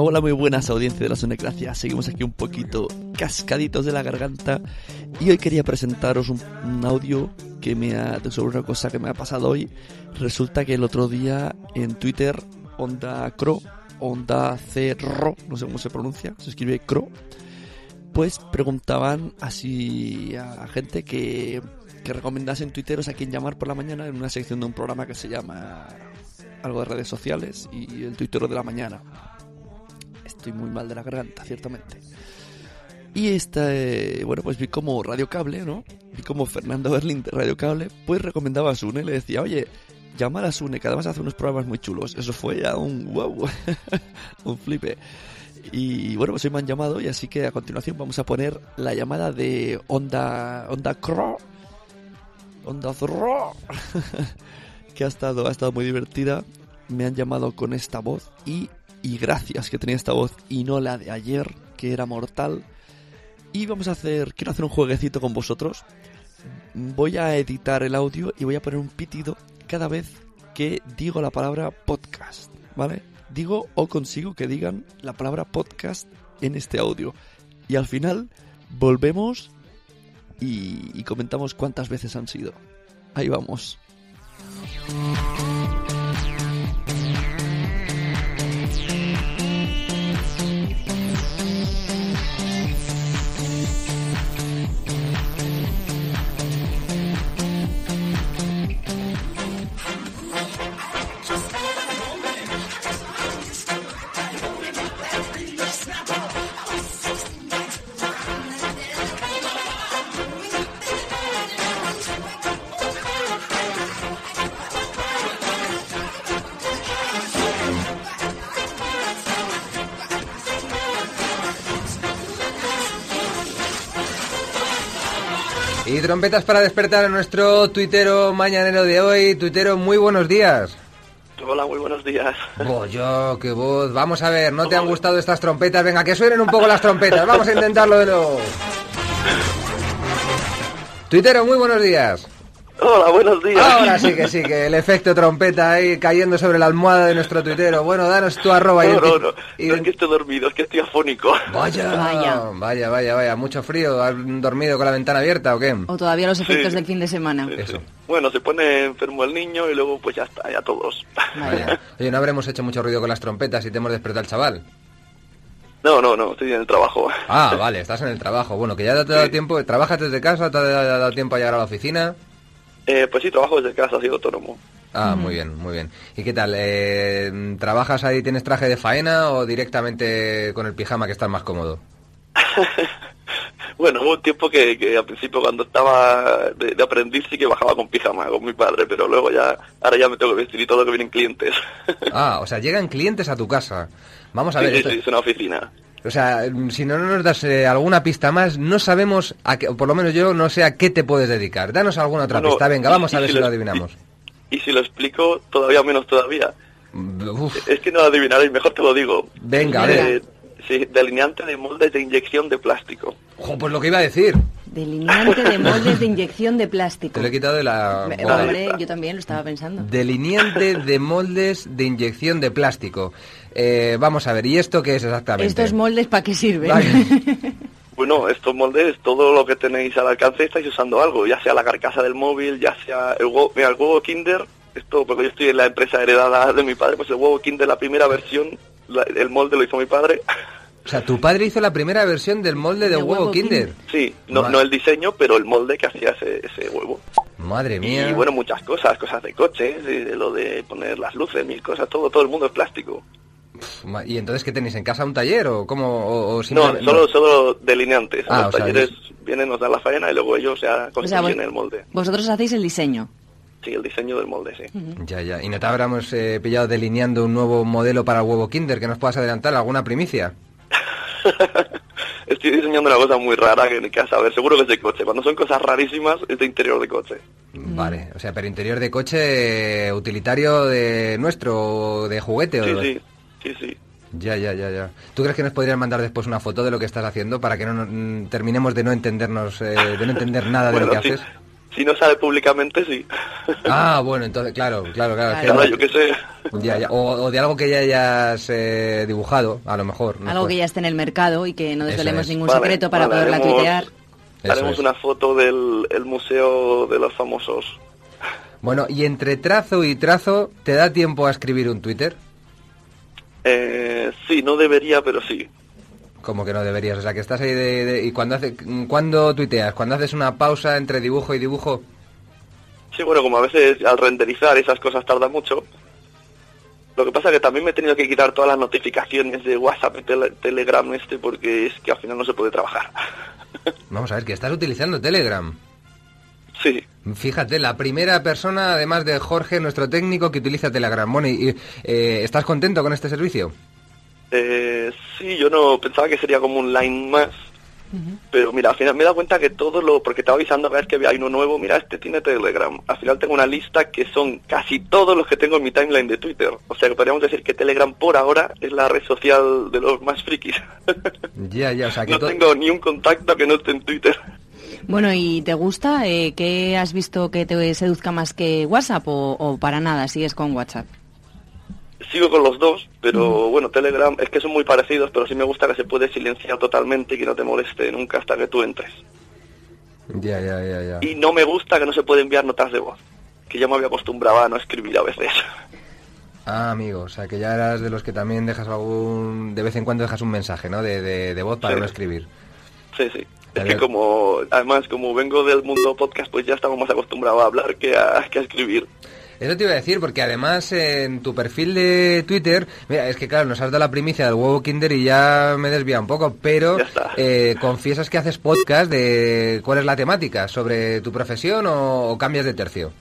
Hola, muy buenas audiencia de la Sonecracia. Seguimos aquí un poquito cascaditos de la garganta y hoy quería presentaros un, audio que me ha sobre una cosa que me ha pasado hoy. Resulta que el otro día en Twitter Onda Cro, Onda Cerro, no sé cómo se pronuncia, se escribe Cro, pues preguntaban así a gente que, que recomendasen tuiteros a quien llamar por la mañana en una sección de un programa que se llama algo de redes sociales y el tuitero de la mañana. Estoy muy mal de la garganta, ciertamente. Y esta, eh, bueno, pues vi como Radio Cable, ¿no? Vi como Fernando Berlín de Radio Cable, pues recomendaba a Sune, le decía, oye, llamar a Sune, que además hace unos programas muy chulos. Eso fue ya un wow, un flipe. Y bueno, pues hoy me han llamado y así que a continuación vamos a poner la llamada de Onda, Onda Cro, Onda Zorro, que ha estado, ha estado muy divertida. Me han llamado con esta voz y, y gracias que tenía esta voz y no la de ayer, que era mortal. Y vamos a hacer, quiero hacer un jueguecito con vosotros. Voy a editar el audio y voy a poner un pitido cada vez que digo la palabra podcast, ¿vale? Digo o consigo que digan la palabra podcast en este audio. Y al final volvemos y, comentamos cuántas veces han sido. Ahí vamos. Y trompetas para despertar a nuestro tuitero mañanero de hoy. Tuitero, muy buenos días. Hola, muy buenos días. yo, qué voz. Vamos a ver, ¿no te han gustado estas trompetas? Venga, que suenen un poco las trompetas. Vamos a intentarlo de nuevo. Tuitero, muy buenos días. Hola, buenos días. Ahora sí que sí, que el efecto trompeta ahí cayendo sobre la almohada de nuestro tuitero. Bueno, danos tu arroba. No, no, no, y... no es que estoy dormido, es que estoy afónico. Vaya, vaya, vaya, vaya, vaya. Mucho frío. ¿Has dormido con la ventana abierta o qué? O todavía los efectos Sí. del fin de semana. Sí, Eso. sí. Bueno, se pone enfermo el niño y luego pues ya está, ya todos. Vaya. Oye, no habremos hecho mucho ruido con las trompetas y te hemos despertado al chaval. No, no, no, estoy en el trabajo. Ah, vale, estás en el trabajo. Bueno, que ya te ha dado Sí. tiempo. ¿Trabajas desde casa? ¿Te ha dado tiempo a llegar a la oficina? Eh, pues sí, trabajo desde casa, soy autónomo. Ah, muy bien, muy bien. ¿Y qué tal? Eh, ¿Trabajas ahí, tienes traje de faena o directamente con el pijama que estás más cómodo? Bueno, hubo un tiempo que, que al principio cuando estaba de, de aprendiz sí que bajaba con pijama con mi padre, pero luego ya, ahora ya me tengo que vestir y todo que vienen clientes. Ah, o sea, llegan clientes a tu casa. Vamos a sí, ver, sí, esto- sí, es una oficina. O sea, si no nos das eh, alguna pista más, no sabemos, a qué, o por lo menos yo no sé a qué te puedes dedicar. Danos alguna otra pista, venga, vamos a ver si si lo lo- adivinamos. Y si lo explico, todavía menos todavía. Uf, Es que no lo adivinaréis, mejor te lo digo. venga, a Eh, ver. sí, delineante de moldes de inyección de plástico. Ojo, pues lo que iba a decir. Delineante de moldes de inyección de plástico. Te lo he quitado de la... Me-. Hombre, yo también lo estaba pensando. Delineante de moldes de inyección de plástico. Eh, vamos a ver, ¿y esto qué es exactamente? ¿Estos moldes para qué sirven? Vale. Bueno, estos moldes, todo lo que tenéis al alcance estáis usando algo, ya sea la carcasa del móvil, ya sea el huevo, mira, el huevo Kinder, esto porque yo estoy en la empresa heredada de mi padre, pues el huevo Kinder, la primera versión, la- el molde lo hizo mi padre. O sea, tu padre hizo la primera versión del molde de, De huevo, huevo Kinder. Sí, no, no el diseño, pero el molde que hacía ese, ese huevo. Madre mía. Y bueno, muchas cosas, cosas de coches, de, de lo de poner las luces, mil cosas, todo, todo el mundo es plástico. ¿Y entonces qué tenéis en casa un taller o cómo? O, o No, simplemente- solo, solo delineantes. Ah, los sea, talleres vienen, nos dan la faena y luego ellos ya O sea, construyen vos- el molde. vosotros hacéis el diseño. Sí, el diseño del molde, sí. Ya, ya. ¿Y no te habremos eh, pillado delineando un nuevo modelo para el huevo Kinder? ¿Que nos puedas adelantar alguna primicia? Estoy diseñando una cosa muy rara que, que a saber, seguro que es de coche. Cuando son cosas rarísimas, es de interior de coche. Vale, o sea, pero interior de coche eh, utilitario de nuestro, o de juguete. Sí, o... sí, sí, sí. Ya, ya, ya, ya. ¿Tú crees que nos podrían mandar después una foto de lo que estás haciendo para que no mm, terminemos de no entendernos, eh, de no entender nada de lo que sí. haces? Si no sale públicamente, sí. Ah, bueno, entonces, claro, claro, claro. yo qué sé. ya, ya, O, o de algo que ya hayas eh, dibujado, a lo mejor. Algo que ya esté en el mercado y que no desvelemos es. ningún Vale, secreto para vale, poderla haremos- tuitear. Haremos es. una foto del el museo de los famosos. Bueno, y entre trazo y trazo, ¿te da tiempo a escribir un Twitter? Eh, sí, no debería, pero sí. Como que no deberías, o sea, que estás ahí de... de- ¿Y cuando, hace, cuando tuiteas? ¿Cuando haces una pausa entre dibujo y dibujo? Sí, bueno, como a veces al renderizar esas cosas tarda mucho. Lo que pasa es que también me he tenido que quitar todas las notificaciones de WhatsApp y tele- Telegram este porque es que al final no se puede trabajar. Vamos a ver, que estás utilizando Telegram. Sí, Fíjate, la primera persona, además de Jorge, nuestro técnico, que utiliza Telegram. Bueno, y, y, eh, ¿estás contento con este servicio? eh, sí, yo no pensaba que sería como un line más. Pero mira, al final me he dado cuenta que todo lo... Porque estaba avisando cada vez que hay uno nuevo, mira, este tiene Telegram. Al final tengo una lista que son casi todos los que tengo en mi timeline de Twitter. O sea que podríamos decir que Telegram por ahora es la red social de los más frikis. Ya, ya, o sea, que no tengo ni un contacto que no esté en Twitter. Bueno, ¿y te gusta? Eh, ¿Qué has visto que te seduzca más que WhatsApp o, o para nada sigues con WhatsApp? Sigo con los dos, pero bueno, Telegram es que son muy parecidos, pero sí me gusta que se puede silenciar totalmente y que no te moleste nunca hasta que tú entres. Ya, ya, ya, ya. Y no me gusta que no se puede enviar notas de voz, que ya me había acostumbrado a no escribir a veces. Ah, amigo, o sea, que ya eras de los que también dejas algún... De vez en cuando dejas un mensaje, ¿no? De, de, de voz para Sí. no escribir. Sí, sí. Es que como, además, como vengo del mundo podcast, pues ya estamos más acostumbrados a hablar que a, que a escribir. Eso te iba a decir, porque además en tu perfil de Twitter, mira, es que claro, nos has dado la primicia del huevo Kinder y ya me desvía un poco, pero eh, confiesas que haces podcast de cuál es la temática, sobre tu profesión o, o cambias de tercio.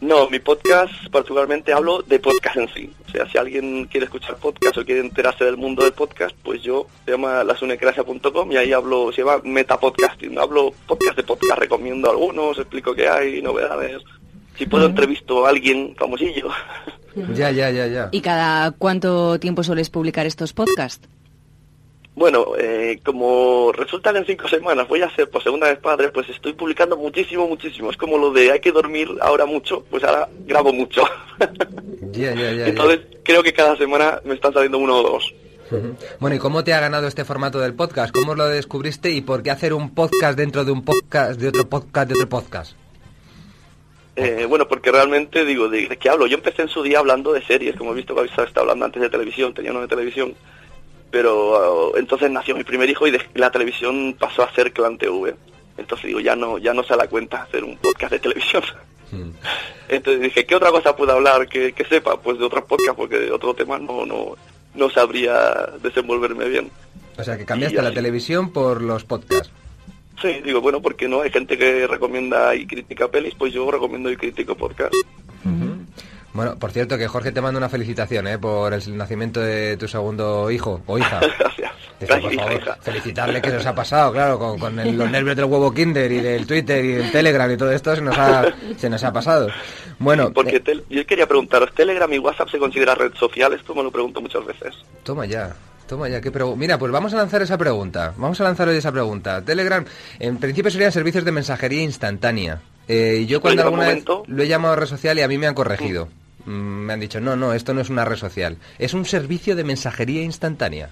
No, mi podcast particularmente hablo de podcast en sí. O sea, si alguien quiere escuchar podcast o quiere enterarse del mundo del podcast, pues yo se llama lasunecracia.com y ahí hablo, se llama metapodcasting. Hablo podcast de podcast, recomiendo algunos, explico qué hay, novedades. Si puedo entrevisto a alguien famosillo. Ya, ya, ya, ya. ¿Y cada cuánto tiempo sueles publicar estos podcasts? Bueno, eh, como resulta que en cinco semanas voy a ser por segunda vez padre, pues estoy publicando muchísimo, muchísimo. Es como lo de hay que dormir ahora mucho, pues ahora grabo mucho. Ya, ya, ya. Entonces creo que cada semana me están saliendo uno o dos. Bueno, ¿y cómo te ha ganado este formato del podcast? ¿Cómo lo descubriste y por qué hacer un podcast dentro de un podcast, de otro podcast, de otro podcast? Eh, bueno, porque realmente digo, ¿de, de qué hablo? Yo empecé en su día hablando de series, como he visto que habéis estado hablando antes de televisión, tenía uno de televisión, pero uh, entonces nació mi primer hijo y de, la televisión pasó a ser Clan TV. Entonces digo, ya no, ya no se da cuenta hacer un podcast de televisión. Mm. Entonces dije, ¿qué otra cosa puedo hablar que, que sepa? Pues de otros podcasts, porque de otro tema no, no, no sabría desenvolverme bien. O sea, que cambiaste la televisión por los podcasts. Sí, digo, bueno, porque no hay gente que recomienda y critica pelis, pues yo recomiendo y critico podcast. Bueno, por cierto, que Jorge te manda una felicitación ¿eh? por el nacimiento de tu segundo hijo o hija. Gracias. Por favor, hija. felicitarle que nos ha pasado, claro, con, con el- los nervios del huevo Kinder y del Twitter y del Telegram y todo esto se nos ha, se nos ha pasado. Bueno, Porque eh, yo quería preguntaros, ¿Telegram y WhatsApp se considera red social? Esto me lo pregunto muchas veces. toma ya, toma ya, qué pregu- Mira, pues vamos a lanzar esa pregunta, vamos a lanzar hoy esa pregunta. Telegram, en principio serían servicios de mensajería instantánea. Eh, yo cuando alguna vez lo he llamado red social y a mí me han corregido. Mm, me han dicho, no, no, esto no es una red social, es un servicio de mensajería instantánea.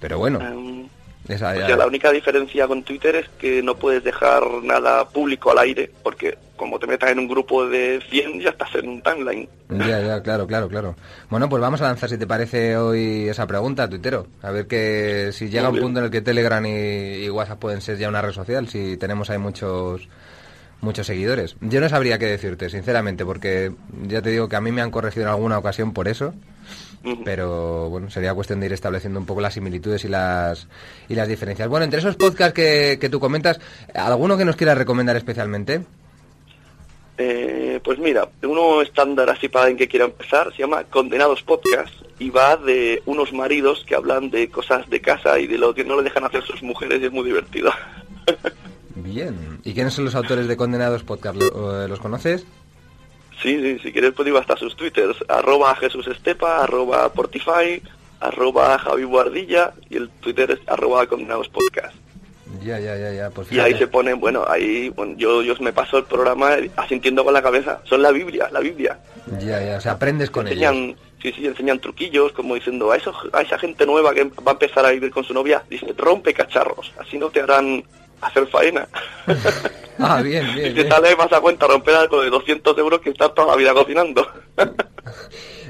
Pero bueno, Em, esa o ya- sea, la única diferencia con Twitter es que no puedes dejar nada público al aire, porque como te metas en un grupo de 100 ya estás en un timeline. Ya, ya, claro, claro, claro. Bueno, pues vamos a lanzar, si te parece, hoy esa pregunta, tuitero. A ver que si llega Muy un bien. punto en el que Telegram y, y WhatsApp pueden ser ya una red social, si tenemos ahí muchos muchos seguidores. Yo no sabría qué decirte, sinceramente, porque ya te digo que a mí me han corregido en alguna ocasión por eso, pero bueno, sería cuestión de ir estableciendo un poco las similitudes y las y las diferencias. Bueno, entre esos podcasts que, que tú comentas, ¿alguno que nos quieras recomendar especialmente? Eh, pues mira, uno estándar así para alguien que quiera empezar se llama Condenados Podcast y va de unos maridos que hablan de cosas de casa y de lo que no le dejan hacer sus mujeres y es muy divertido. Bien. ¿Y quiénes son los autores de Condenados Podcast? ¿Lo- eh, ¿Los conoces? Sí, sí, si quieres pues digo hasta sus twitters, arroba Jesús Estepa, arroba Portify, arroba Javi Guardilla y el twitter es arroba Condenados Podcast. Ya, ya, ya, ya. Pues Y ahí se ponen, bueno, ahí bueno, yo, yo me paso el programa asintiendo con la cabeza. Son la Biblia, la Biblia. Ya, ya, o sea, aprendes con ellos. enseñan, sí, sí, enseñan truquillos, como diciendo a, esos, a esa gente nueva que va a empezar a vivir con su novia, dice, rompe cacharros, así no te harán hacer faena. Ah, bien, y bien, te bien. sale más a cuenta romper algo de 200 euros que estar toda la vida cocinando.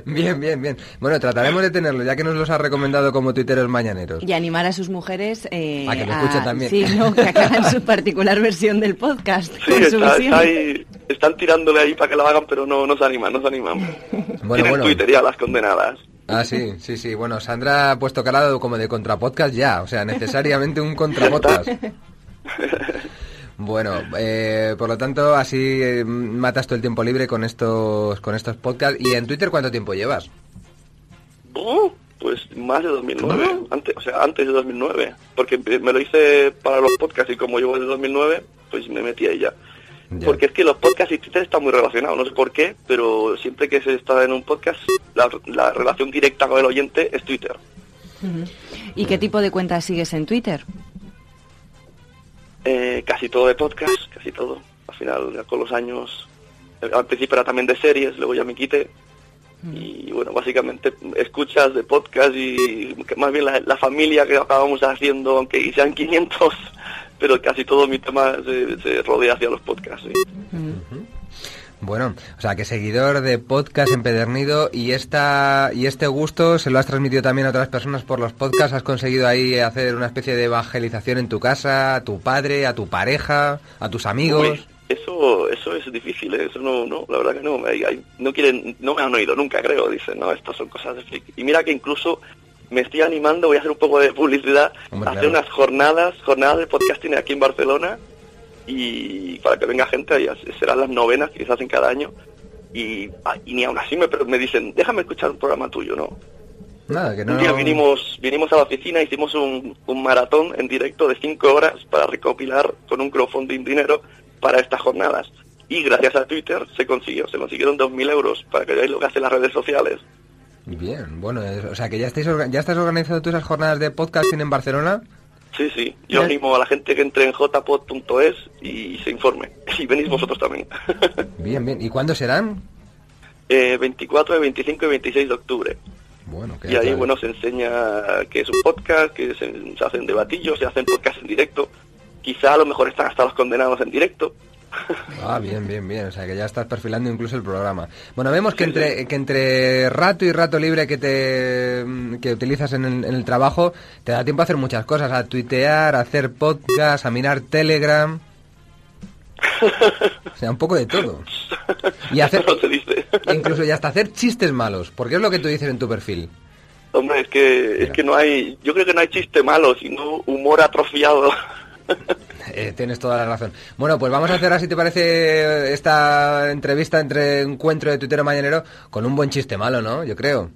Bien, bien, bien. Bueno, trataremos de tenerlo, ya que nos los ha recomendado como tuiteros mañaneros. Y animar a sus mujeres eh, A que lo escuchen también. Sí, no, que hagan su particular versión del podcast. sí, está, está ahí, están tirándole ahí para que lo hagan, pero no, no se animan, no se animan. Bueno, Tienen bueno. Twitter ya las condenadas. Ah, sí, sí, sí. Bueno, Sandra ha puesto calado como de contrapodcast ya, o sea, necesariamente un contrapodcast. Bueno, eh, por lo tanto, así eh, matas todo el tiempo libre con estos con estos podcasts. ¿Y en Twitter cuánto tiempo llevas? Uh, pues más de 2009, antes, o sea, antes de 2009, porque me lo hice para los podcasts y como llevo desde 2009, pues me metí ahí ya. Ya. Porque es que los podcasts y Twitter están muy relacionados, no sé por qué, pero siempre que se está en un podcast, la, la relación directa con el oyente es Twitter. ¿Y qué tipo de cuentas sigues en Twitter? Eh, casi todo de podcast, casi todo. Al final, ya con los años, eh, al principio era también de series, luego ya me quité. Y bueno, básicamente escuchas de podcast y que más bien la, la familia que acabamos haciendo, aunque sean 500, pero casi todo mi tema se, se rodea hacia los podcasts. sí. Bueno, o sea, que seguidor de podcast empedernido y esta y este gusto se lo has transmitido también a otras personas por los podcasts. Has conseguido ahí hacer una especie de evangelización en tu casa, a tu padre, a tu pareja, a tus amigos. Uy, eso, eso es difícil, ¿eh? eso no, no, la verdad que no, hay- hay- no quieren, no me han oído nunca, creo, dicen, no, estas son cosas de friki. Y mira que incluso me estoy animando, voy a hacer un poco de publicidad, Hombre, a hacer claro. unas jornadas, jornadas de podcasting aquí en Barcelona, y para que venga gente, ahí serán las novenas que se hacen cada año, y, ah, y ni aún así me, pero me dicen, déjame escuchar un programa tuyo, ¿no? Nada, que no. Un día vinimos, vinimos a la oficina, hicimos un, un maratón en directo de cinco horas para recopilar con un crowdfunding dinero para estas jornadas. Y gracias a Twitter se consiguió, se consiguieron 2.000 euros para que veáis lo que hacen las redes sociales. Bien, bueno, es- o sea, que ya estáis ya estás organizando tú esas jornadas de podcasting en Barcelona. Sí, sí, yo animo a la gente que entre en jpod.es y se informe. Y venís vosotros también. Bien, bien. ¿Y cuándo serán? eh, 24, 25 y 26 de octubre. Bueno, que Y ahí, bueno, se enseña que es un podcast, que se, se hacen debatillos, se hacen podcasts en directo. Quizá a lo mejor están hasta los condenados en directo. Ah, bien, bien, bien. O sea, que ya estás perfilando incluso el programa. Bueno, vemos que entre, que entre rato y rato libre que te que utilizas en el, en el trabajo, te da tiempo a hacer muchas cosas, a tuitear, a hacer podcast, a mirar Telegram. O sea, un poco de todo. Y hacer, incluso y hasta hacer chistes malos, porque es lo que tú dices en tu perfil. Hombre, es que, es que no hay, yo creo que no hay chiste malo, sino humor atrofiado. Eh, tienes toda la razón. Bueno, pues vamos a cerrar, si te parece, esta entrevista entre encuentro de tuitero mañanero con un buen chiste malo, ¿no? Yo creo.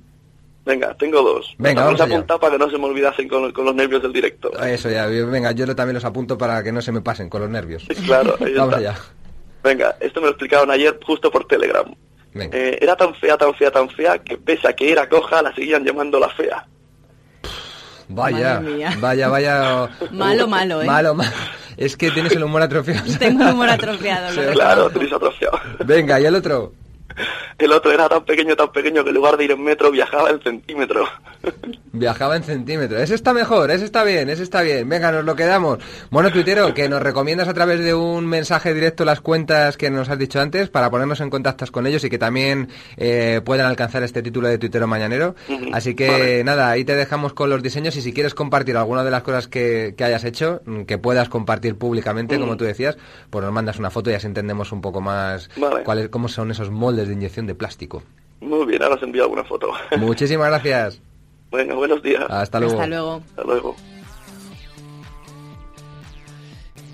Venga, tengo dos. Venga, Los vamos allá. apuntado para que no se me olvidasen con, con los nervios del directo. Eso ya, venga, yo también los apunto para que no se me pasen con los nervios. Claro, ahí Vamos está. allá. Venga, esto me lo explicaron ayer justo por Telegram. Venga. Eh, era tan fea, tan fea, tan fea que pese a que era coja, la seguían llamando la fea. Vaya, mía. vaya, vaya. Malo, malo, ¿eh? Malo, malo. Es que tienes el humor atrofiado. Tengo el humor atrofiado. lo. Claro, tenéis atrofiado. Venga, ¿y el otro? El otro era tan pequeño, tan pequeño que en lugar de ir en metro viajaba en centímetro. Viajaba en centímetros. Ese está mejor, ese está bien, ese está bien. Venga, nos lo quedamos. Bueno, tuitero, que nos recomiendas a través de un mensaje directo las cuentas que nos has dicho antes para ponernos en contacto con ellos y que también eh, puedan alcanzar este título de tuitero mañanero. Así que vale. nada, ahí te dejamos con los diseños y si quieres compartir alguna de las cosas que, que hayas hecho, mm, que puedas compartir públicamente, como tú decías, pues nos mandas una foto y así entendemos un poco más Vale. cuáles, cómo son esos moldes de inyección de plástico. Muy bien, ahora os envío alguna foto. Muchísimas gracias. bueno, buenos días. Hasta luego. Hasta luego. Hasta luego.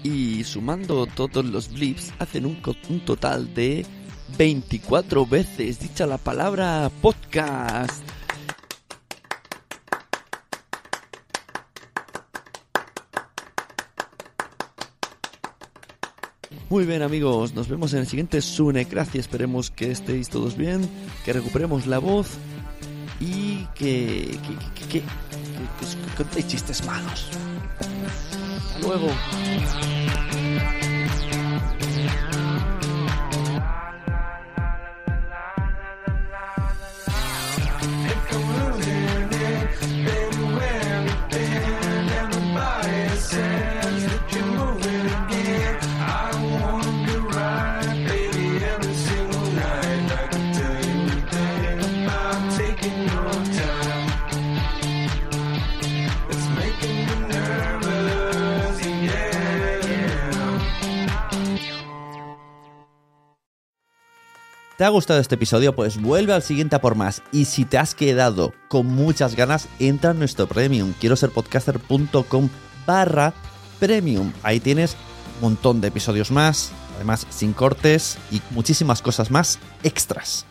Y sumando todos los blips, hacen un, total de 24 veces dicha la palabra podcast. Muy bien amigos, nos vemos en el siguiente Sunecracia. Esperemos que estéis todos bien, que recuperemos la voz y que, que, que, que, contéis chistes malos. Hasta luego. ¿Te ha gustado este episodio? Pues vuelve al siguiente a por más. Y si te has quedado con muchas ganas, entra en nuestro premium. Quiero ser podcaster.com barra premium. Ahí tienes un montón de episodios más, además sin cortes y muchísimas cosas más extras.